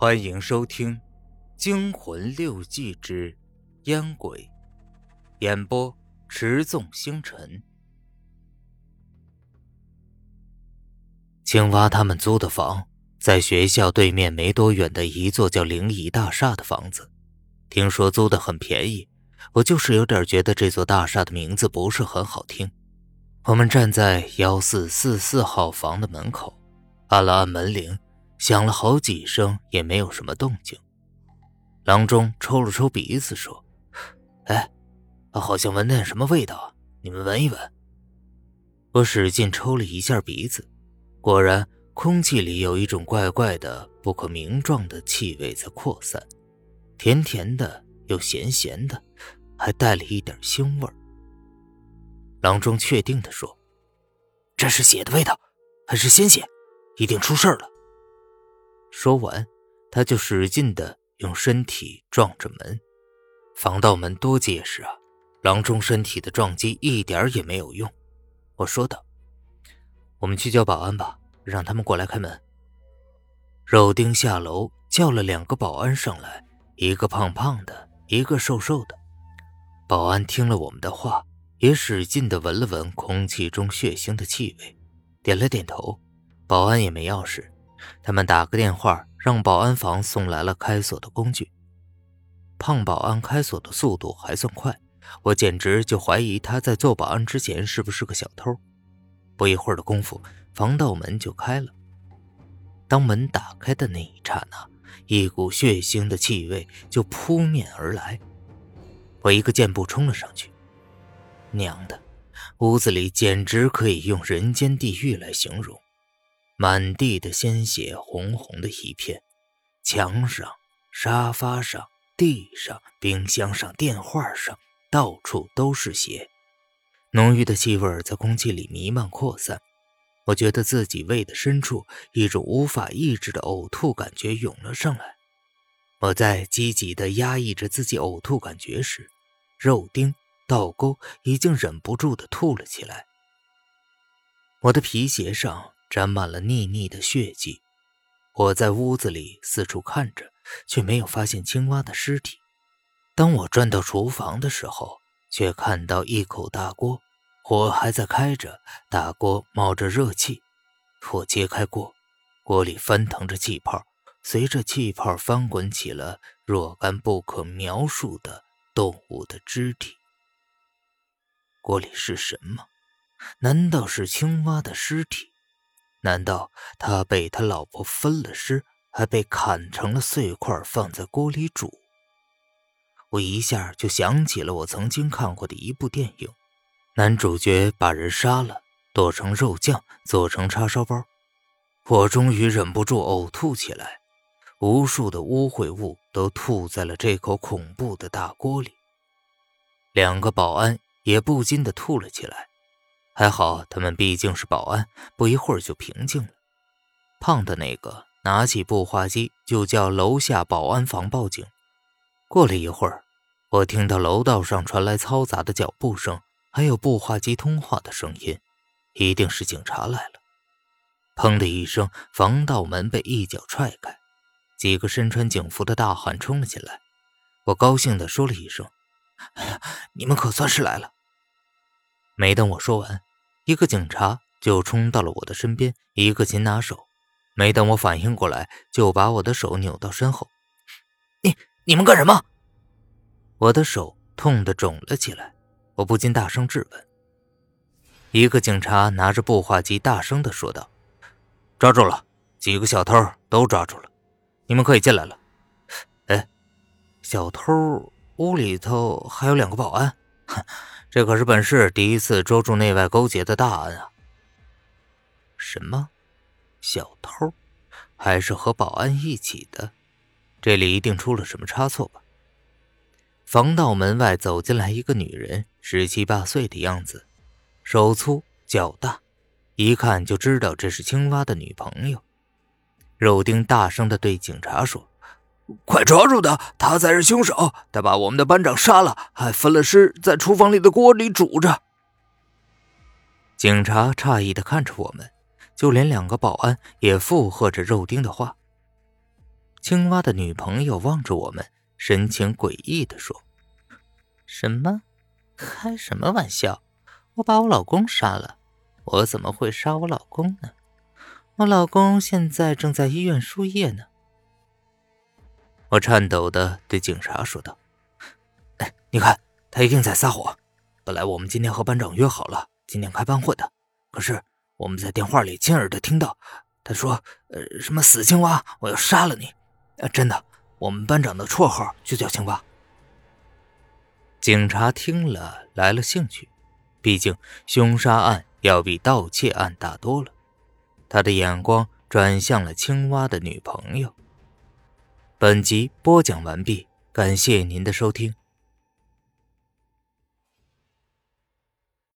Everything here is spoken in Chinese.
欢迎收听《惊魂六记之烟鬼》，演播：持纵星辰。青蛙他们租的房在学校对面没多远的一座叫灵异大厦的房子，听说租的很便宜。我就是有点觉得这座大厦的名字不是很好听。我们站在幺四四四号房的门口，按了按门铃，响了好几声也没有什么动静。郎中抽了抽鼻子说：“哎，好像闻点什么味道，你们闻一闻。”我使劲抽了一下鼻子，果然空气里有一种怪怪的、不可名状的气味在扩散，甜甜的又咸咸的。还带了一点腥味儿。郎中确定地说：“这是血的味道，还是鲜血？一定出事了。”说完，他就使劲的用身体撞着门。防盗门多结实啊！郎中身体的撞击一点也没有用。我说道：“我们去叫保安吧，让他们过来开门。”肉丁下楼叫了两个保安上来，一个胖胖的，一个瘦瘦的。保安听了我们的话，也使劲地闻了闻空气中血腥的气味，点了点头。保安也没钥匙，他们打个电话，让保安房送来了开锁的工具。胖保安开锁的速度还算快，我简直就怀疑他在做保安之前是不是个小偷。不一会儿的功夫，防盗门就开了。当门打开的那一刹那，一股血腥的气味就扑面而来。我一个箭步冲了上去，娘的，屋子里简直可以用人间地狱来形容，满地的鲜血，红红的一片，墙上、沙发上、地上、冰箱上、电话上，到处都是血，浓郁的气味在空气里弥漫扩散。我觉得自己胃的深处，一种无法抑制的呕吐感觉涌了上来。我在积极地压抑着自己呕吐感觉时，肉丁、倒钩已经忍不住地吐了起来。我的皮鞋上沾满了腻腻的血迹。我在屋子里四处看着，却没有发现青蛙的尸体。当我转到厨房的时候，却看到一口大锅，火还在开着，大锅冒着热气。我揭开锅，锅里翻腾着气泡。随着气泡翻滚起了若干不可描述的动物的肢体。锅里是什么？难道是青蛙的尸体？难道他被他老婆分了尸，还被砍成了碎块放在锅里煮？我一下就想起了我曾经看过的一部电影，男主角把人杀了，剁成肉酱，做成叉烧包。我终于忍不住呕吐起来。无数的污秽物都吐在了这口恐怖的大锅里，两个保安也不禁的吐了起来。还好他们毕竟是保安，不一会儿就平静了。胖的那个拿起步话机就叫楼下保安房报警。过了一会儿，我听到楼道上传来嘈杂的脚步声，还有步话机通话的声音，一定是警察来了。砰的一声，防盗门被一脚踹开。几个身穿警服的大汉冲了进来，我高兴地说了一声：“，你们可算是来了！”没等我说完，一个警察就冲到了我的身边，一个擒拿手。没等我反应过来，就把我的手扭到身后。“你你们干什么？”我的手痛得肿了起来，我不禁大声质问。一个警察拿着步话机大声地说道：“抓住了，几个小偷都抓住了。”你们可以进来了。哎，小偷屋里头还有两个保安，哼，这可是本市第一次捉住内外勾结的大案啊！什么？小偷？还是和保安一起的？这里一定出了什么差错吧？防盗门外走进来一个女人，十七八岁的样子，手粗脚大，一看就知道这是青蛙的女朋友。肉丁大声地对警察说：“快抓住他！他才是凶手！他把我们的班长杀了，还分了尸在厨房里的锅里煮着。”警察诧异的看着我们，就连两个保安也附和着肉丁的话。青蛙的女朋友望着我们，神情诡异的说：“什么？开什么玩笑？我把我老公杀了？我怎么会杀我老公呢？我老公现在正在医院输液呢。”我颤抖的对警察说道：“哎，你看，他一定在撒谎。本来我们今天和班长约好了今天开班会的，可是我们在电话里亲耳的听到他说：‘呃，什么死青蛙，我要杀了你！’呃，真的，我们班长的绰号就叫青蛙。”警察听了来了兴趣，毕竟凶杀案要比盗窃案大多了。他的眼光转向了青蛙的女朋友。本集播讲完毕，感谢您的收听。